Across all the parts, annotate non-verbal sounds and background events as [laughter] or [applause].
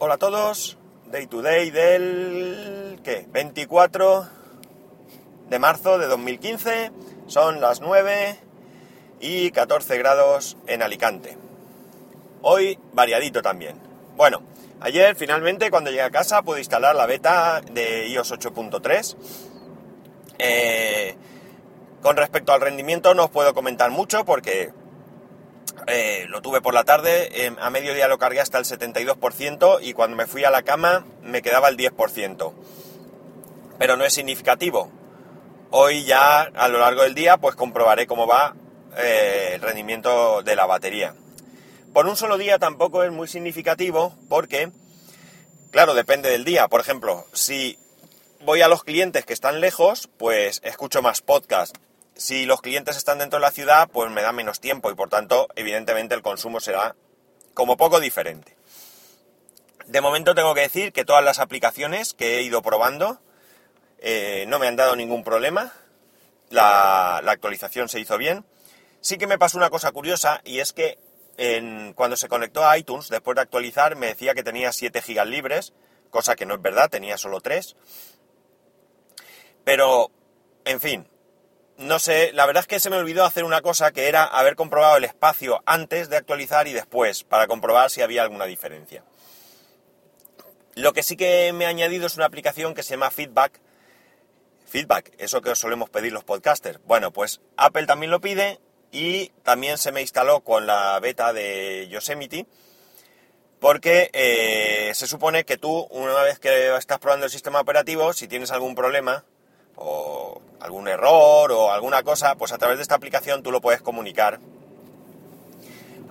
Hola a todos, Day to Day del ¿qué? 24 de marzo de 2015, son las 9 y 14 grados en Alicante. Hoy variadito también. Bueno, ayer finalmente cuando llegué a casa pude instalar la beta de iOS 8.3. Eh, con respecto al rendimiento no os puedo comentar mucho porque eh, lo tuve por la tarde, a mediodía lo cargué hasta el 72% y cuando me fui a la cama me quedaba el 10%. Pero no es significativo. Hoy ya a lo largo del día pues comprobaré cómo va eh, el rendimiento de la batería. Por un solo día tampoco es muy significativo porque, claro, depende del día. Por ejemplo, si voy a los clientes que están lejos, pues escucho más podcast si los clientes están dentro de la ciudad, pues me da menos tiempo y por tanto, evidentemente, el consumo será como poco diferente. De momento tengo que decir que todas las aplicaciones que he ido probando eh, no me han dado ningún problema. La, actualización se hizo bien. Sí que me pasó una cosa curiosa y es que cuando se conectó a iTunes, después de actualizar, me decía que tenía 7 gigas libres, cosa que no es verdad, tenía solo 3. Pero, en fin, no sé, la verdad es que se me olvidó hacer una cosa que era haber comprobado el espacio antes de actualizar y después, para comprobar si había alguna diferencia. Lo que sí que me ha añadido es una aplicación que se llama Feedback. Feedback, eso que os solemos pedir los podcasters. Bueno, pues Apple también lo pide y también se me instaló con la beta de Yosemite porque eh, se supone que tú, una vez que estás probando el sistema operativo, si tienes algún problema, o algún error o alguna cosa, pues a través de esta aplicación tú lo puedes comunicar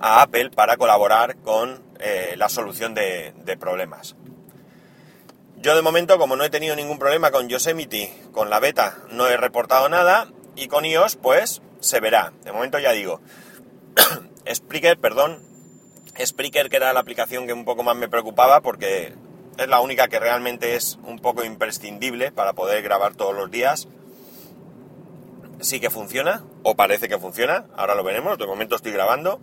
a Apple para colaborar con eh, la solución de, problemas. Yo de momento, como no he tenido ningún problema con Yosemite, con la beta, no he reportado nada y con iOS, pues se verá. De momento ya digo, [clears throat] Spreaker, perdón, Spreaker que era la aplicación que un poco más me preocupaba porque es la única que realmente es un poco imprescindible para poder grabar todos los días. Sí que funciona, o parece que funciona, ahora lo veremos, de momento estoy grabando.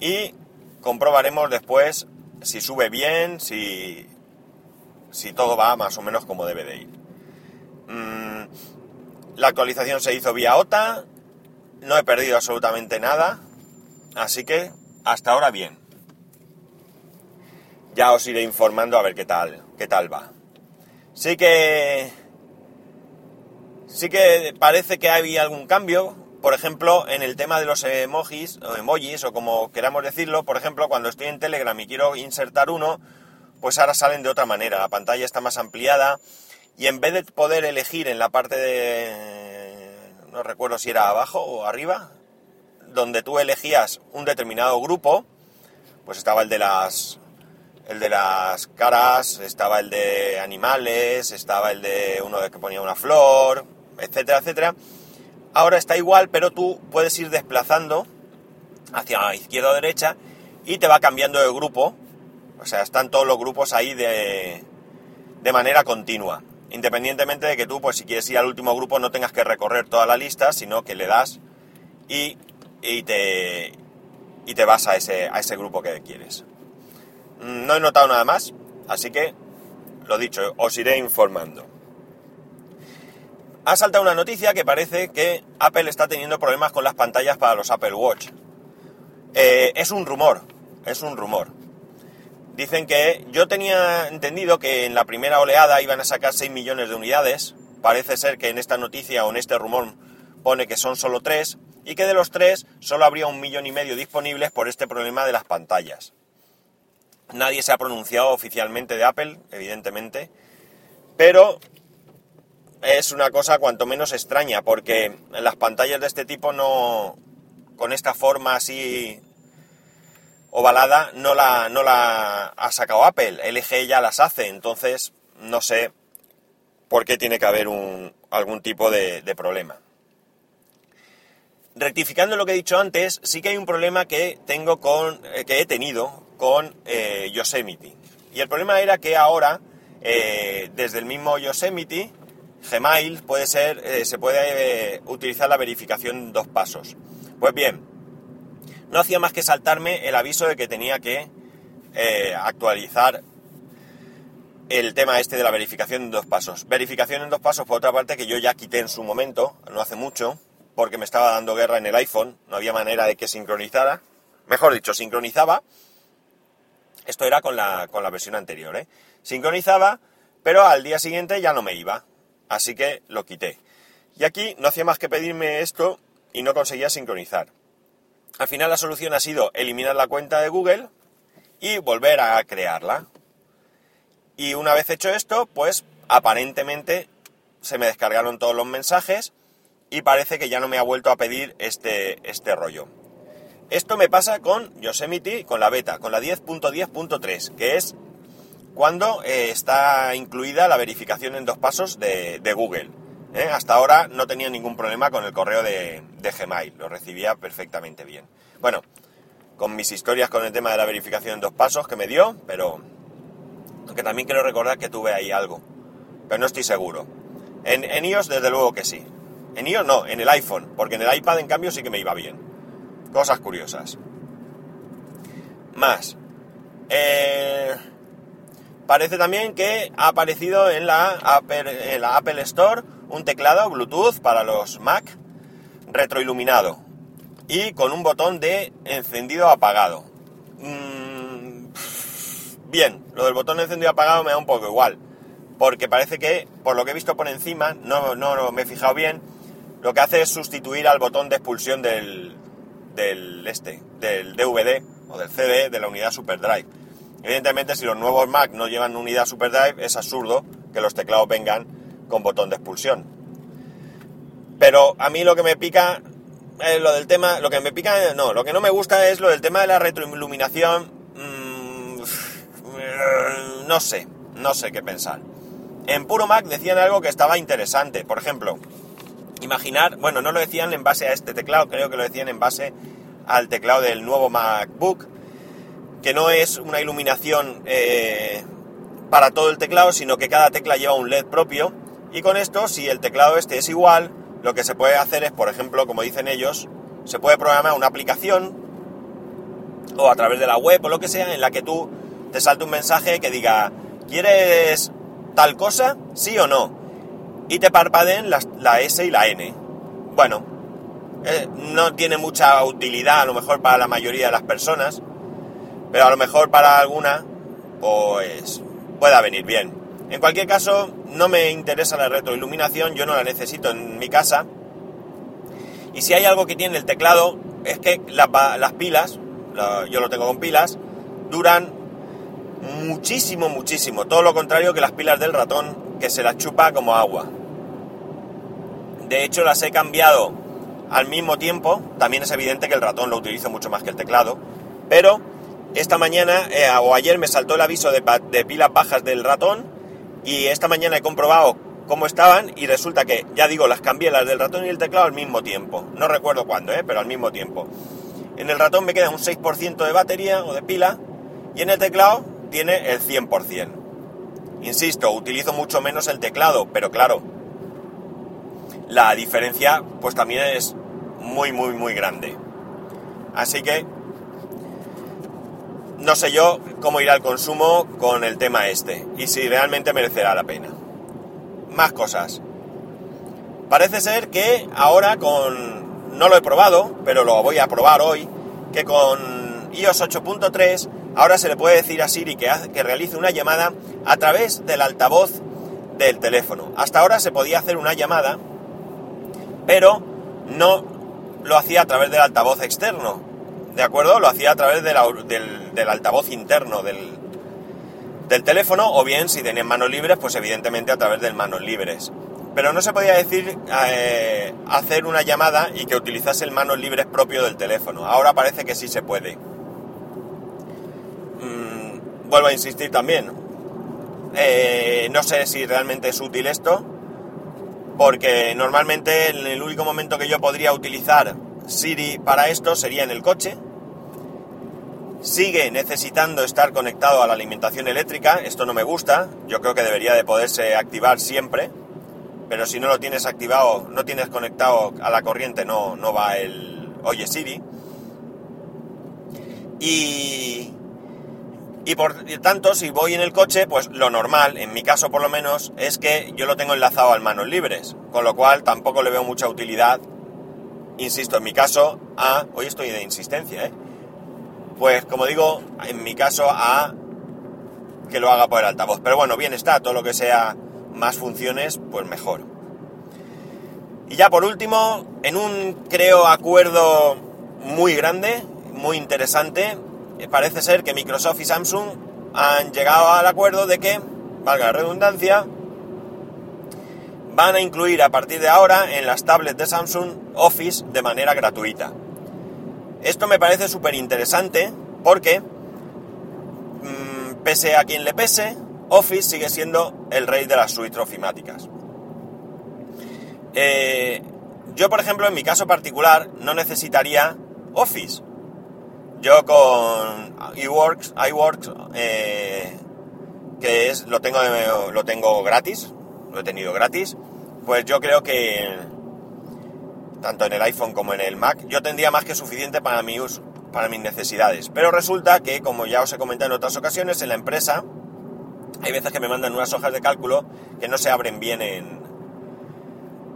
Y comprobaremos después si sube bien, si, si todo va más o menos como debe de ir. Mm, la actualización se hizo vía OTA, no he perdido absolutamente nada, así que hasta ahora bien ya os iré informando a ver qué tal, qué tal va. Sí que sí que parece que hay algún cambio, por ejemplo, en el tema de los emojis o emojis o como queramos decirlo, por ejemplo, cuando estoy en Telegram y quiero insertar uno, pues ahora salen de otra manera, la pantalla está más ampliada y en vez de poder elegir en la parte de no recuerdo si era abajo o arriba, donde tú elegías un determinado grupo, pues estaba el de las el de las caras, estaba el de animales, estaba el de uno que ponía una flor, etcétera, etcétera. Ahora está igual, pero tú puedes ir desplazando hacia izquierda o derecha y te va cambiando de grupo. O sea, están todos los grupos ahí de, de manera continua. Independientemente de que tú, pues si quieres ir al último grupo, no tengas que recorrer toda la lista, sino que le das y, y, te, y te vas a ese, a ese grupo que quieres. No he notado nada más, así que, lo dicho, os iré informando. Ha saltado una noticia que parece que Apple está teniendo problemas con las pantallas para los Apple Watch. Eh, es un rumor, es un rumor. Dicen que yo tenía entendido que en la primera oleada iban a sacar 6 millones de unidades. Parece ser que en esta noticia o en este rumor pone que son solo 3 y que de los 3 solo habría un millón y medio disponibles por este problema de las pantallas. Nadie se ha pronunciado oficialmente de Apple, evidentemente, pero es una cosa cuanto menos extraña, porque las pantallas de este tipo no, con esta forma así ovalada, no la, no la ha sacado Apple. LG ya las hace, entonces no sé por qué tiene que haber un, algún tipo de, de problema. Rectificando lo que he dicho antes, sí que hay un problema que tengo con, eh, que he tenido con eh, Yosemite. Y el problema era que ahora, eh, desde el mismo Yosemite, Gmail puede ser, eh, se puede utilizar la verificación en dos pasos. Pues bien, no hacía más que saltarme el aviso de que tenía que actualizar el tema este de la verificación en dos pasos. Verificación en dos pasos, por otra parte, que yo ya quité en su momento, no hace mucho, porque me estaba dando guerra en el iPhone, no había manera de que sincronizara. Mejor dicho, sincronizaba. Esto era con la, con la versión anterior, ¿eh? Sincronizaba, pero al día siguiente ya no me iba. Así que lo quité. Y aquí no hacía más que pedirme esto y no conseguía sincronizar. Al final la solución ha sido eliminar la cuenta de Google y volver a crearla. Y una vez hecho esto, pues aparentemente se me descargaron todos los mensajes y parece que ya no me ha vuelto a pedir este, este rollo. Esto me pasa con Yosemite, con la beta, con la 10.10.3, que es cuando eh, está incluida la verificación en dos pasos de, Google. ¿eh? Hasta ahora no tenía ningún problema con el correo de, Gmail, lo recibía perfectamente bien. Bueno, con mis historias con el tema de la verificación en dos pasos que me dio, pero aunque también quiero recordar que tuve ahí algo, pero no estoy seguro. En, en iOS desde luego que sí. En iOS no, en el iPhone, porque en el iPad en cambio sí que me iba bien. Cosas curiosas. Más. Eh, parece también que ha aparecido en la, Apple, Store un teclado Bluetooth para los Mac retroiluminado y con un botón de encendido apagado. Mm, bien, lo del botón de encendido apagado me da un poco igual, porque parece que, por lo que he visto por encima, no, no me he fijado bien, lo que hace es sustituir al botón de expulsión del, del este, del DVD o del CD de la unidad SuperDrive. Evidentemente, si los nuevos Mac no llevan unidad SuperDrive, es absurdo que los teclados vengan con botón de expulsión. Pero a mí lo que me pica es lo del tema, lo que me pica, no, lo que no me gusta es lo del tema de la retroiluminación. Mm, no sé, no sé qué pensar. En Puro Mac decían algo que estaba interesante. Por ejemplo, imaginar, bueno, no lo decían en base a este teclado, creo que lo decían en base al teclado del nuevo MacBook, que no es una iluminación eh, para todo el teclado, sino que cada tecla lleva un LED propio. Y con esto, si el teclado este es igual, lo que se puede hacer es, por ejemplo, como dicen ellos, se puede programar una aplicación o a través de la web o lo que sea, en la que tú te salte un mensaje que diga, ¿quieres tal cosa? ¿Sí o no? Y te parpadeen la, S y la N. Bueno, eh, no tiene mucha utilidad a lo mejor para la mayoría de las personas, pero a lo mejor para alguna, pues pueda venir bien. En cualquier caso, no me interesa la retroiluminación, yo no la necesito en mi casa. Y si hay algo que tiene el teclado, es que las pilas, yo lo tengo con pilas, duran muchísimo, muchísimo. Todo lo contrario que las pilas del ratón, que se las chupa como agua. De hecho, las he cambiado al mismo tiempo. También es evidente que el ratón lo utilizo mucho más que el teclado. Pero esta mañana eh, o ayer me saltó el aviso de, pilas bajas del ratón. Y esta mañana he comprobado cómo estaban y resulta que, ya digo, las cambié las del ratón y el teclado al mismo tiempo. No recuerdo cuándo, eh, pero al mismo tiempo. En el ratón me queda un 6% de batería o de pila y en el teclado tiene el 100%. Insisto, utilizo mucho menos el teclado, pero claro, la diferencia pues también es muy, muy, muy grande. Así que no sé yo cómo irá el consumo con el tema este y si realmente merecerá la pena. Más cosas. Parece ser que ahora con... no lo he probado, pero lo voy a probar hoy, que con iOS 8.3 ahora se le puede decir a Siri que, que realice una llamada a través del altavoz del teléfono. Hasta ahora se podía hacer una llamada pero no lo hacía a través del altavoz externo, ¿de acuerdo? Lo hacía a través del, altavoz interno del, del, teléfono, o bien si tenía manos libres, pues evidentemente a través de manos libres. Pero no se podía decir eh, hacer una llamada y que utilizase el manos libres propio del teléfono. Ahora parece que sí se puede. Mm, vuelvo a insistir también. Eh, no sé si realmente es útil esto porque normalmente en el único momento que yo podría utilizar Siri para esto sería en el coche. Sigue necesitando estar conectado a la alimentación eléctrica, esto no me gusta, yo creo que debería de poderse activar siempre, pero si no lo tienes activado, no tienes conectado a la corriente, no, no va el Oye Siri. Y, Y por tanto, si voy en el coche, pues lo normal, en mi caso por lo menos, es que yo lo tengo enlazado al manos libres, con lo cual tampoco le veo mucha utilidad, insisto, en mi caso, a... Hoy estoy de insistencia, ¿eh? Pues como digo, en mi caso, a que lo haga por el altavoz. Pero bueno, bien está, todo lo que sea más funciones, pues mejor. Y ya por último, en un, creo, acuerdo muy grande, muy interesante, parece ser que Microsoft y Samsung han llegado al acuerdo de que, valga la redundancia, van a incluir a partir de ahora en las tablets de Samsung Office de manera gratuita. Esto me parece súper interesante porque, mm, pese a quien le pese, Office sigue siendo el rey de las suites ofimáticas. Eh, yo, por ejemplo, en mi caso particular, no necesitaría Office. Yo con iWorks, iWorks eh, que es lo tengo lo tengo gratis, lo he tenido gratis, pues yo creo que tanto en el iPhone como en el Mac, yo tendría más que suficiente para mi uso, para mis necesidades. Pero resulta que, como ya os he comentado en otras ocasiones, en la empresa hay veces que me mandan unas hojas de cálculo que no se abren bien en,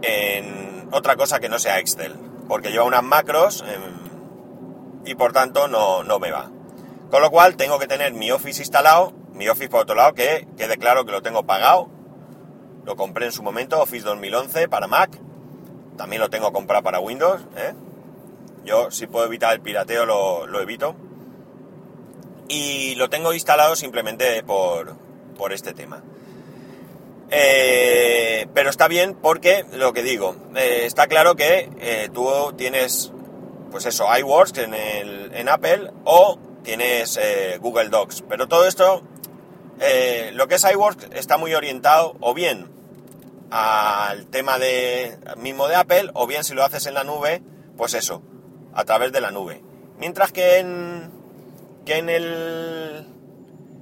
en otra cosa que no sea Excel, porque lleva unas macros y por tanto no, no me va. Con lo cual tengo que tener mi Office instalado, mi Office por otro lado que quede claro que lo tengo pagado, lo compré en su momento, Office 2011 para Mac, también lo tengo comprado para Windows, ¿eh? yo si puedo evitar el pirateo lo, evito, y lo tengo instalado simplemente por, por este tema. Eh, pero está bien porque, lo que digo, eh, está claro que tú tienes pues eso, iWorks en, el, en Apple o tienes eh, Google Docs. Pero todo esto, eh, lo que es iWorks está muy orientado o bien al tema de, mismo de Apple o bien si lo haces en la nube, pues eso, a través de la nube. Mientras que en, que en el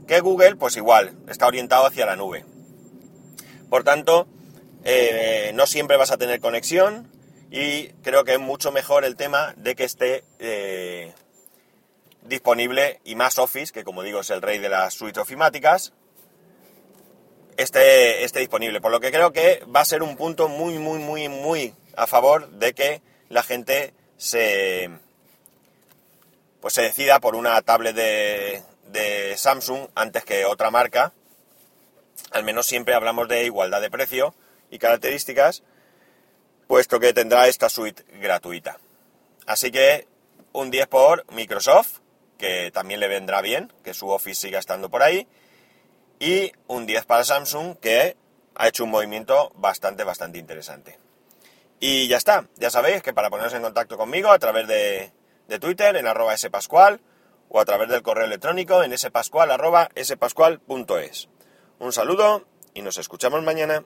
que Google, pues igual, está orientado hacia la nube. Por tanto, eh, no siempre vas a tener conexión, y creo que es mucho mejor el tema de que esté eh, disponible y más Office, que como digo es el rey de las suites ofimáticas, esté, esté disponible. Por lo que creo que va a ser un punto muy, muy, muy, muy a favor de que la gente se, pues se decida por una tablet de, de Samsung antes que otra marca. Al menos siempre hablamos de igualdad de precio y características puesto que tendrá esta suite gratuita. Así que un 10 por Microsoft, que también le vendrá bien, que su Office siga estando por ahí, y un 10 para Samsung, que ha hecho un movimiento bastante, bastante interesante. Y ya está, ya sabéis que para poneros en contacto conmigo a través de, Twitter en arroba spascual o a través del correo electrónico en spascual arroba spascual.es. Un saludo y nos escuchamos mañana.